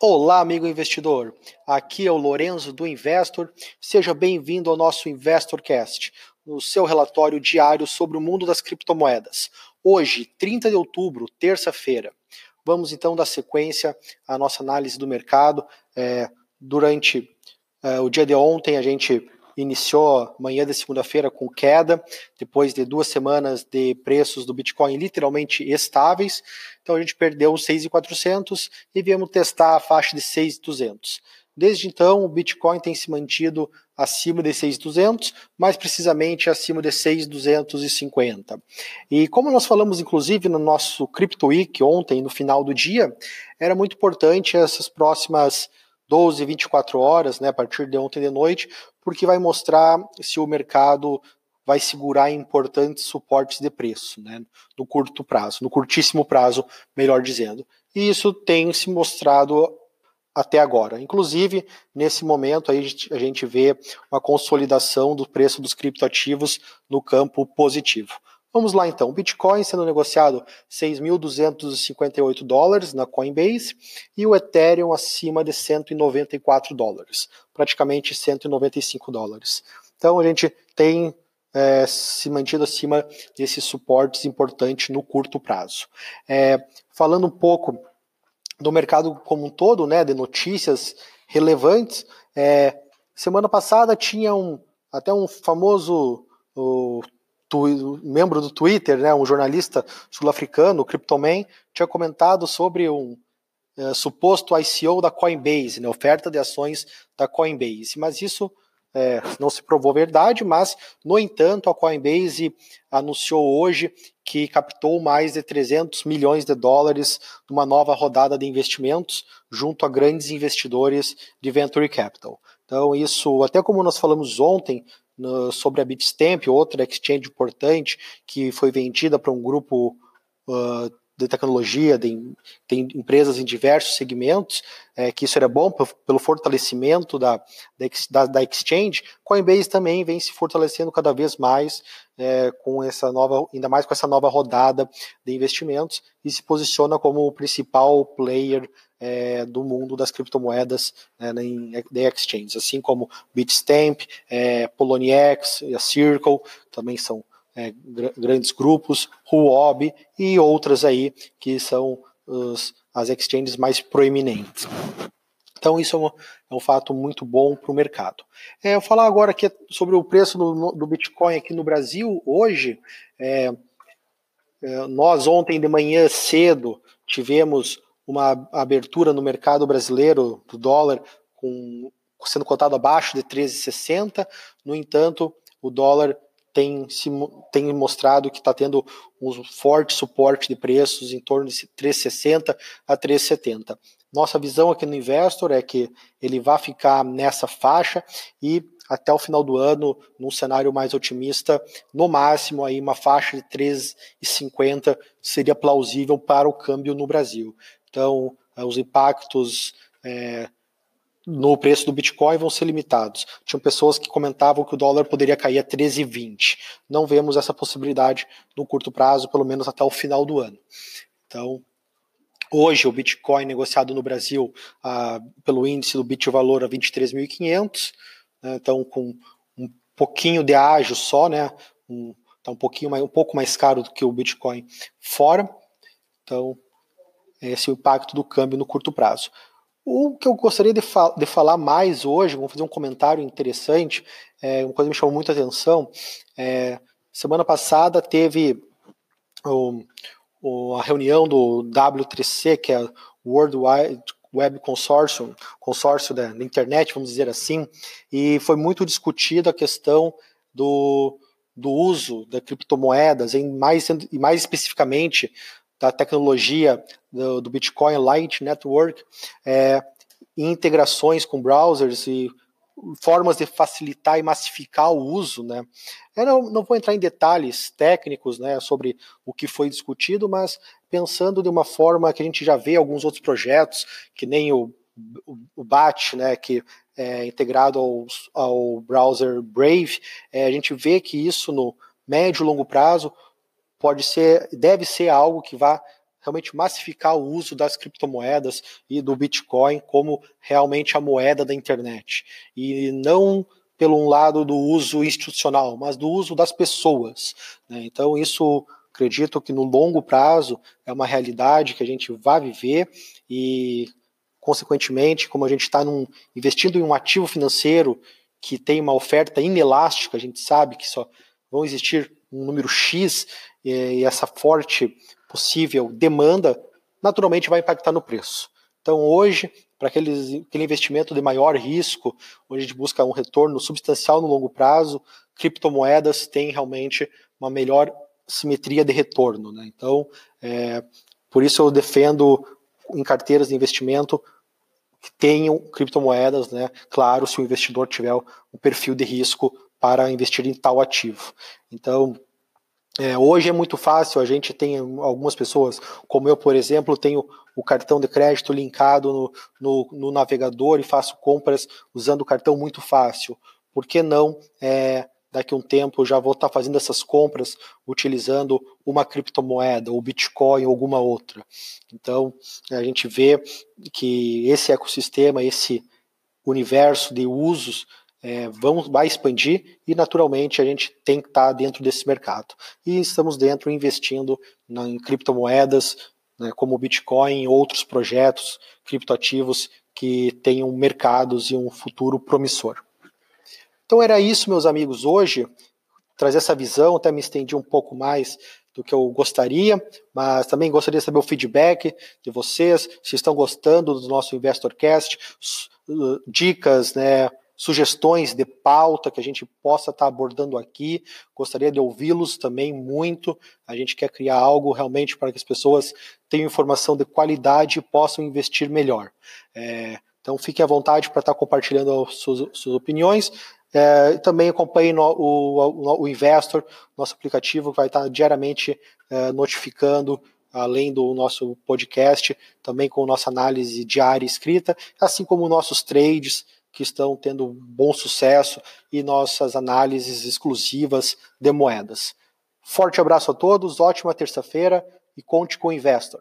Olá, amigo investidor. Aqui é o Lorenzo do Investor. Seja bem-vindo ao nosso InvestorCast, o seu relatório diário sobre o mundo das criptomoedas. Hoje, 30 de outubro, terça-feira. Vamos então dar sequência à nossa análise do mercado. É, durante é, o dia de ontem, a gente iniciou manhã de segunda-feira com queda, depois de duas semanas de preços do Bitcoin literalmente estáveis. Então a gente perdeu 6.400 e viemos testar a faixa de 6.200. Desde então, o Bitcoin tem se mantido acima de 6.200, mais precisamente acima de 6.250. E como nós falamos, inclusive, no nosso Crypto Week ontem, no final do dia, era muito importante essas próximas 12, 24 horas, né, a partir de ontem de noite, porque vai mostrar se o mercado vai segurar importantes suportes de preço, né, no curto prazo, no curtíssimo prazo, melhor dizendo. E isso tem se mostrado até agora. Inclusive, nesse momento aí a gente vê uma consolidação do preço dos criptoativos no campo positivo. Vamos lá então. Bitcoin sendo negociado 6.258 dólares na Coinbase e o Ethereum acima de 194 dólares, praticamente 195 dólares. Então a gente tem é, se mantido acima desses suportes importantes no curto prazo. É, falando um pouco do mercado como um todo, né, de notícias relevantes, é, semana passada tinha um, até um famoso o, tu, membro do Twitter, né, um jornalista sul-africano, o Cryptoman, tinha comentado sobre um é, suposto ICO da Coinbase, né, oferta de ações da Coinbase. Mas isso é, não se provou verdade, mas, no entanto, a Coinbase anunciou hoje que captou mais de 300 milhões de dólares numa nova rodada de investimentos junto a grandes investidores de venture capital. Então, isso, até como nós falamos ontem, no, sobre a Bitstamp, outra exchange importante que foi vendida para um grupo uh, de tecnologia, de, tem empresas em diversos segmentos, é, que isso era bom pelo fortalecimento da, da, da, exchange, Coinbase também vem se fortalecendo cada vez mais é, com essa nova, ainda mais com essa nova rodada de investimentos e se posiciona como o principal player é, do mundo das criptomoedas né, de exchanges, assim como Bitstamp, é, Poloniex, a Circle também são é, gr grandes grupos, Huobi e outras aí que são os, as exchanges mais proeminentes. Então isso é um, é um fato muito bom para o mercado. É, eu falar agora aqui sobre o preço do, do Bitcoin aqui no Brasil hoje. É, é, nós ontem de manhã cedo tivemos uma abertura no mercado brasileiro do dólar com, sendo cotado abaixo de 13,60. No entanto, o dólar tem, se, tem mostrado que está tendo um forte suporte de preços em torno de 3,60 a 3,70. Nossa visão aqui no Investor é que ele vai ficar nessa faixa e até o final do ano, num cenário mais otimista, no máximo aí uma faixa de 3,50 seria plausível para o câmbio no Brasil. Então, os impactos é, no preço do Bitcoin vão ser limitados. Tinham pessoas que comentavam que o dólar poderia cair a 13,20. Não vemos essa possibilidade no curto prazo, pelo menos até o final do ano. Então, hoje o Bitcoin negociado no Brasil ah, pelo índice do Bitvalor a 23.500, né, então com um pouquinho de ágio só, né, um, tá um pouquinho mais, um pouco mais caro do que o Bitcoin fora. Então, esse é o impacto do câmbio no curto prazo. O que eu gostaria de, de falar mais hoje, vou fazer um comentário interessante, é, uma coisa que me chamou muita atenção. É, semana passada teve o, o, a reunião do W3C, que é o World Wide Web Consortium, consórcio da, internet, vamos dizer assim, e foi muito discutida a questão do, do uso da criptomoedas, em mais, e mais especificamente da tecnologia do, do Bitcoin Light Network, é, integrações com browsers e formas de facilitar e massificar o uso, né? Eu não, não vou entrar em detalhes técnicos, né, sobre o que foi discutido, mas pensando de uma forma que a gente já vê alguns outros projetos, que nem o, o, o BAT, né, que é integrado ao, ao browser Brave, é, a gente vê que isso no médio e longo prazo pode ser, deve ser algo que vá realmente massificar o uso das criptomoedas e do Bitcoin como realmente a moeda da internet. E não pelo lado do uso institucional, mas do uso das pessoas. Né? Então, isso acredito que no longo prazo é uma realidade que a gente vai viver e, consequentemente, como a gente está investindo em um ativo financeiro que tem uma oferta inelástica, a gente sabe que só vão existir um número X e essa forte possível demanda naturalmente vai impactar no preço. Então hoje, para aquele investimento de maior risco, onde a gente busca um retorno substancial no longo prazo, criptomoedas têm realmente uma melhor simetria de retorno. Né? Então, é, por isso eu defendo em carteiras de investimento que tenham criptomoedas, né? Claro, se o investidor tiver um perfil de risco para investir em tal ativo. Então, é, hoje é muito fácil, a gente tem algumas pessoas, como eu, por exemplo, tenho o cartão de crédito linkado no, no, no navegador e faço compras usando o cartão muito fácil. Por que não é, daqui a um tempo já vou estar fazendo essas compras utilizando uma criptomoeda, ou Bitcoin, ou alguma outra. Então, a gente vê que esse ecossistema, esse universo de usos é, vai expandir e, naturalmente, a gente tem que estar dentro desse mercado. E estamos dentro investindo na, em criptomoedas, né, como o Bitcoin outros projetos criptoativos que tenham mercados e um futuro promissor. Então era isso, meus amigos, hoje, trazer essa visão, até me estendi um pouco mais do que eu gostaria, mas também gostaria de saber o feedback de vocês, se estão gostando do nosso InvestorCast, dicas, né, sugestões de pauta que a gente possa estar abordando aqui. Gostaria de ouvi-los também muito. A gente quer criar algo realmente para que as pessoas tenham informação de qualidade e possam investir melhor. É, então fiquem à vontade para estar compartilhando suas, suas opiniões. É, também acompanhe no, o, o, Investor, nosso aplicativo que vai estar diariamente é, notificando, além do nosso podcast, também com nossa análise diária escrita, assim como nossos trades que estão tendo bom sucesso e nossas análises exclusivas de moedas. Forte abraço a todos, ótima terça-feira e conte com o Investor.